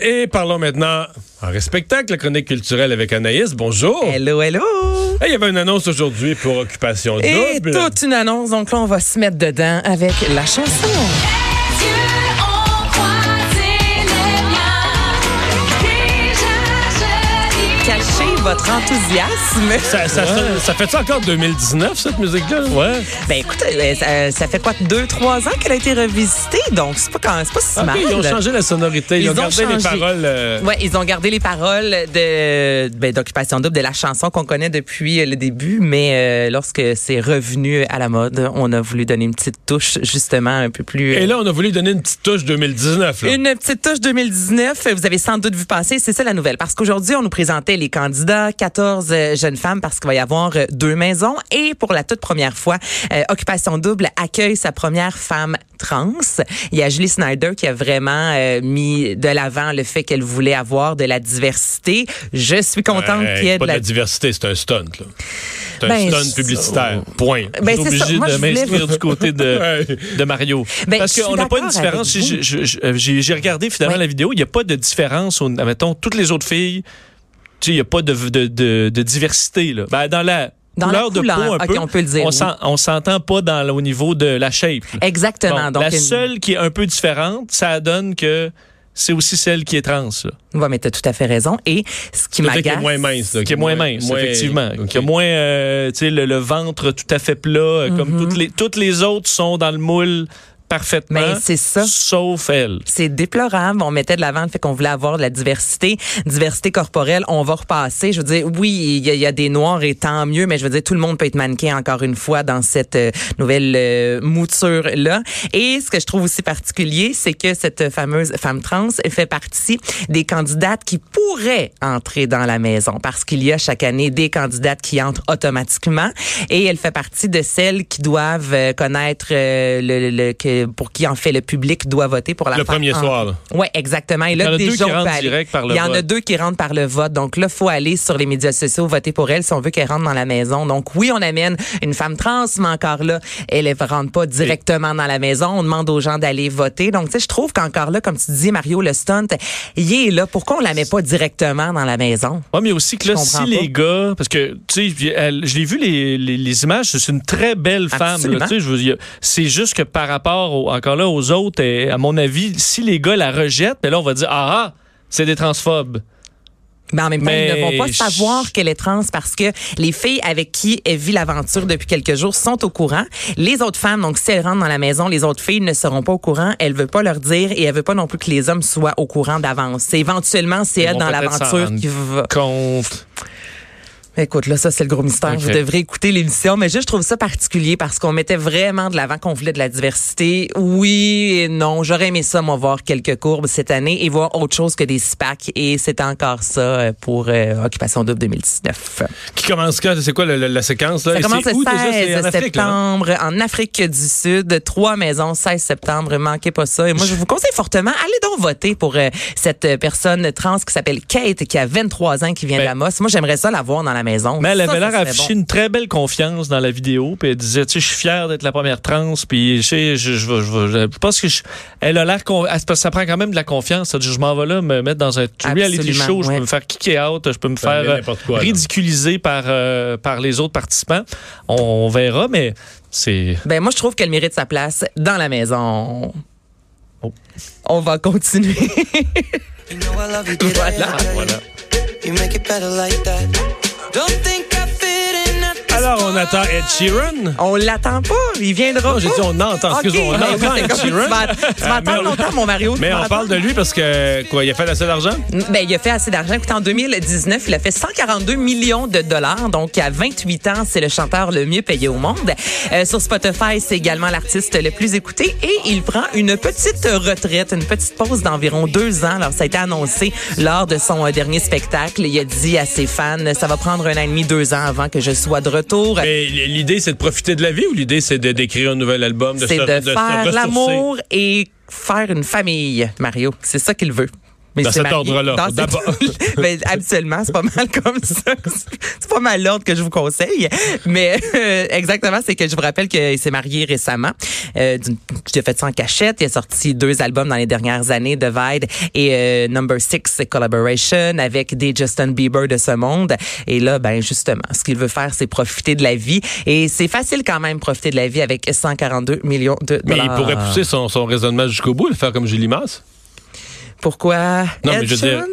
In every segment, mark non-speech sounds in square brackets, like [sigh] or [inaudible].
Et parlons maintenant en respectacle, la chronique culturelle avec Anaïs. Bonjour. Hello, hello! Hey, il y avait une annonce aujourd'hui pour Occupation Et Double. toute une annonce, donc là, on va se mettre dedans avec la chanson. Votre enthousiasme. Ça, ça, sonne- ça fait ça encore 2019, cette musique-là? Ouais. Ben écoute, euh, ça, ça fait quoi, deux, trois ans qu'elle a été revisitée, donc c'est pas, quand- c'est pas si Ok, mal. ils ont changé la sonorité. Ils, Ils ont ont gardé les changé. paroles. euh, Ouais, ils ont gardé les paroles de ben, d'occupation double de la chanson qu'on connaît depuis euh, le début, mais euh, lorsque c'est revenu à la mode, on a voulu donner une petite touche justement un peu plus. Et là, on a voulu donner une petite touche 2019. Là. Une petite touche 2019, vous avez sans doute vu passer, c'est ça la nouvelle. Parce qu'aujourd'hui, on nous présentait les candidats, 14 euh, jeunes femmes, parce qu'il va y avoir euh, deux maisons. Et pour la toute première fois, euh, Occupation Double accueille sa première femme trans. Il y a Julie Snyder qui a vraiment euh, mis de l'avant le fait qu'elle voulait avoir de la diversité. Je suis contente Hey, qu'il y ait de la... diversité, c'est un stunt. là. C'est un Ben, stunt publicitaire. Point. Ben, Je suis obligé de m'inscrire du côté [laughs] de, Mario. Ben, Parce qu'on n'a pas une différence. J'ai- euh, regardé finalement Oui. la vidéo. Il n'y a pas de différence. Mettons, toutes les autres filles, tu sais, il n'y a pas de, de, de, de diversité. Là. Ben, dans la Dans la couleur de couleur, peau, un ok, peu, on peut le dire, on oui. s'entend pas dans, au niveau de la shape. là. Exactement. Bon, Donc, la une- seule qui est un peu différente, ça donne que c'est aussi celle qui est trans. Ouais, mais t'as tout à fait raison. Et ce qui m'agace... est moins mince. là, qui est moins mince, moins- effectivement. Qui a moins, euh, tu sais, le, le ventre tout à fait plat, euh, Mm-hmm. comme toutes les, toutes les autres sont dans le moule parfaitement. Mais c'est ça. Sauf elle. C'est déplorable. On mettait de l'avant le fait qu'on voulait avoir de la diversité, diversité corporelle. On va repasser. Je veux dire, oui, il y, a- il y a des noirs et tant mieux, mais je veux dire, tout le monde peut être mannequin encore une fois dans cette euh, nouvelle euh, mouture là. Et ce que je trouve aussi particulier, c'est que cette fameuse femme trans fait partie des candidates qui pourraient entrer dans la maison parce qu'il y a chaque année des candidates qui entrent automatiquement et elle fait partie de celles qui doivent euh, connaître euh, le, le- le- pour qui en fait le public doit voter pour la Le premier entrer. soir, là. Oui, exactement. Et Il y en là, a deux qui rentrent direct par le Il y en a vote. deux qui rentrent par le vote. Donc là, faut aller sur les médias sociaux, voter pour elle si on veut qu'elle rentre dans la maison. Donc oui, on amène une femme trans, mais encore là, elle ne rentre pas directement dans la maison. On demande aux gens d'aller voter. Donc, tu sais, je trouve qu'encore là, comme tu dis, Mario, le stunt, il est là. Pourquoi on la met pas directement dans la maison? Ouais, mais aussi que là, si les gars, parce que, tu sais, je l'ai vu les, les, les images, c'est une très belle femme. là, C'est juste que par rapport, au- encore là, aux autres, et à mon avis, si les gars la rejettent, ben là, on va dire, ah, ah, c'est des transphobes. Mais en même temps, Mais ils ne vont pas je- savoir qu'elle est trans parce que les filles avec qui elle vit l'aventure depuis quelques jours sont au courant. Les autres femmes, donc si elles rentrent dans la maison, les autres filles ne seront pas au courant. Elle veut pas leur dire et elle veut pas non plus que les hommes soient au courant d'avance. Éventuellement c'est elle dans l'aventure qui va. Compte. Écoute, là, ça, c'est le gros mystère. Vous devrez écouter l'émission. Mais juste, je trouve ça particulier parce qu'on mettait vraiment de l'avant qu'on voulait de la diversité. Oui et non. J'aurais aimé ça, moi, voir quelques courbes cette année et voir autre chose que des SPAC. Et c'est encore ça euh, pour euh, Occupation Double 2019. Qui commence quand? C'est quoi la, séquence? Là? Ça Et commence le où, déjà? C'est 16 en Afrique, là, hein? septembre en Afrique du Sud. Trois maisons, 16 septembre. Manquez pas ça. Et moi, je vous conseille fortement, allez donc voter pour euh, cette personne trans qui s'appelle Kate, qui a 23 ans, qui vient Ben- de la Mosse. Moi, j'aimerais ça la voir dans la maison. Mais elle Ça, avait l'air affiché bon. une très belle confiance dans la vidéo. Puis elle disait, tu sais, je suis fière d'être la première trans. Puis je sais, je, je, je, je- je pense que je- elle a l'air, ça prend quand même de la confiance. Je m'en vais là me mettre dans un reality show. Je ouais. peux me faire kicker out. Je peux me Ça faire euh, quoi, là. ridiculiser par euh, par les autres participants. On, on verra, mais c'est Ben, moi, je trouve qu'elle mérite sa place dans la maison. Oh. On va continuer. [laughs] Voilà. voilà. Don't think Alors, on attend Ed Sheeran? On l'attend pas, il viendra Non, j'ai dit on entend. Ok, Excuse-moi, on entend Ed [laughs] Sheeran. Tu vas, attendre longtemps, mon Mario. Mais on parle de lui parce que, quoi, il a fait assez d'argent? Ben, il a fait assez d'argent. Écoute, en 2019, il a fait 142 millions de dollars. Donc, à 28 ans, c'est le chanteur le mieux payé au monde. Euh, sur Spotify, c'est également l'artiste le plus écouté. Et il prend une petite retraite, une petite pause d'environ deux ans. Alors, ça a été annoncé lors de son euh, dernier spectacle. Il a dit à ses fans, ça va prendre un an et demi, deux ans avant que je sois de retour. L'idée, c'est de profiter de la vie ou l'idée, c'est de- d'écrire un nouvel album? C'est se- de, se faire l'amour et faire une famille, Mario. C'est ça qu'il veut. Mais Dans c'est cet ordre-là, d'abord. [laughs] Ben, habituellement, c'est pas mal comme ça. C'est pas mal l'ordre que je vous conseille. Mais euh, exactement, c'est que je vous rappelle qu'il s'est marié récemment. Euh, d'une- J'ai fait ça en cachette. Il a sorti deux albums dans les dernières années, Divide et euh, Number Six Collaboration avec des Justin Bieber de ce monde. Et là, ben justement, ce qu'il veut faire, c'est profiter de la vie. Et c'est facile quand même profiter de la vie avec 142 millions de Mais dollars. il pourrait pousser son, son raisonnement jusqu'au bout, le faire comme Julie Masse. Pourquoi? Non, Ed mais je veux dire.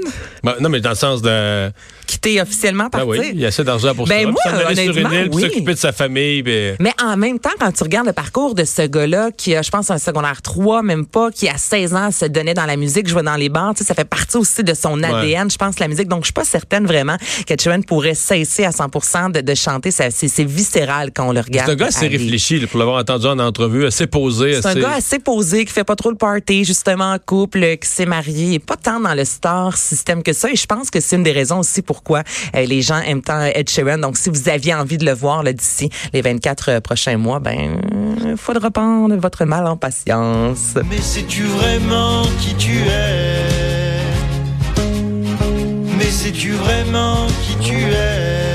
Ben, non, mais dans le sens de. Quitter officiellement Ah partir? oui, il y a assez d'argent pour Ben ça. moi, sur une île, oui. s'occuper de sa famille. puis- Mais en même temps, quand tu regardes le parcours de ce gars-là, qui a, je pense, un secondaire 3, même pas, qui à 16 ans se donnait dans la musique, jouait dans les bars, tu sais, ça fait partie aussi de son ADN, je pense, la musique. Donc, je suis pas certaine vraiment qu'Ed Sheeran pourrait cesser à 100 de, de chanter. C'est viscéral quand on le regarde. C'est un gars assez réfléchi, pour l'avoir entendu en entrevue, assez posé. C'est un gars assez posé, qui fait pas trop le party, justement, en couple, qui s'est marié. Il est pas tant dans le star système que ça. Et je pense que c'est une des raisons aussi pourquoi euh, les gens aiment tant Ed Sheeran. Donc, si vous aviez envie de le voir d'ici les 24 euh, prochains mois, ben, euh, faudra prendre votre mal en patience. Mais sais-tu vraiment qui tu es? Mais sais-tu vraiment qui tu es?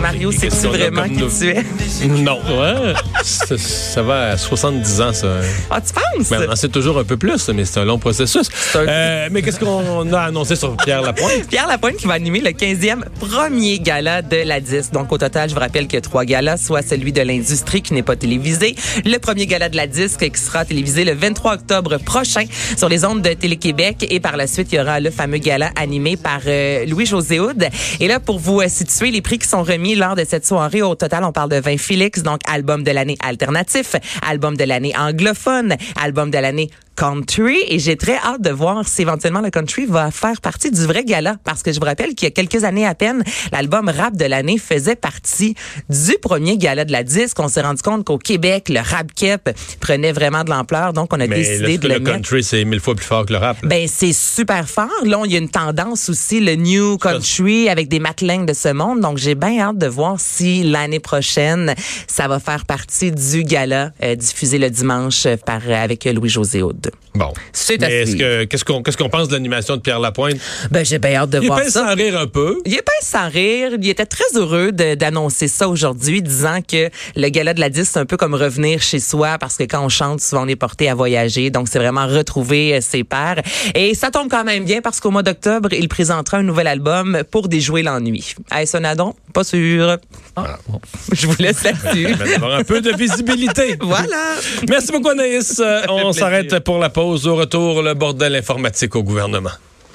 Mario, a vraiment qui tu es? Non. [laughs] Ouais. ça, ça va à 70 ans, ça. Ah, tu penses? Ben, on en sait toujours un peu plus, mais c'est un long processus. un- Euh, mais qu'est-ce qu'on a annoncé sur Pierre Lapointe? [laughs] Pierre Lapointe qui va animer le 15e premier gala de la 10. Donc, au total, je vous rappelle qu'il y a trois galas, soit celui de l'industrie qui n'est pas télévisé, le premier gala de la disque qui sera télévisé le 23 octobre prochain sur les ondes de Télé-Québec et par la suite, il y aura le fameux gala animé par euh, Louis-José Houd. Et là, pour vous euh, situer les prix qui sont remis lors de cette soirée, au total, on parle de 20 Félix, donc album de l'année alternatif, album de l'année anglophone, album de l'année country et j'ai très hâte de voir si éventuellement le country va faire partie du vrai gala parce que je vous rappelle qu'il y a quelques années à peine, l'album rap de l'année faisait partie du premier gala de la disque. On s'est rendu compte qu'au Québec, le rap cap prenait vraiment de l'ampleur, donc on a Mais décidé de le le mettre. country, c'est mille fois plus fort que le rap. là. Ben c'est super fort. Là, il y a une tendance aussi, le new country avec des Maclean de ce monde. Donc j'ai bien hâte de voir si l'année prochaine ça va faire partie du gala euh, diffusé le dimanche euh, par avec Louis José Aude. Bon. C'est à est-ce que qu'est-ce qu'on qu'est-ce qu'on pense de l'animation de Pierre Lapointe? Ben j'ai bien hâte de Il voir ça. sans rire un peu. Il est pas sans rire. Il était très heureux d'annoncer ça aujourd'hui, disant que le gala de la 10, c'est un peu comme revenir chez soi parce que quand on chante, souvent on est porté à voyager. Donc, c'est vraiment retrouver euh, ses pairs. Et ça tombe quand même bien parce qu'au mois d'octobre, il présentera un nouvel album pour déjouer l'ennui. Est-ce un addon? Pas sûr. Ah, Je vous laisse là-dessus. [laughs] D'avoir un peu de visibilité. [laughs] voilà. Merci beaucoup, Anaïs. Euh, on s'arrête pour la pause. Au retour, le bordel informatique au gouvernement.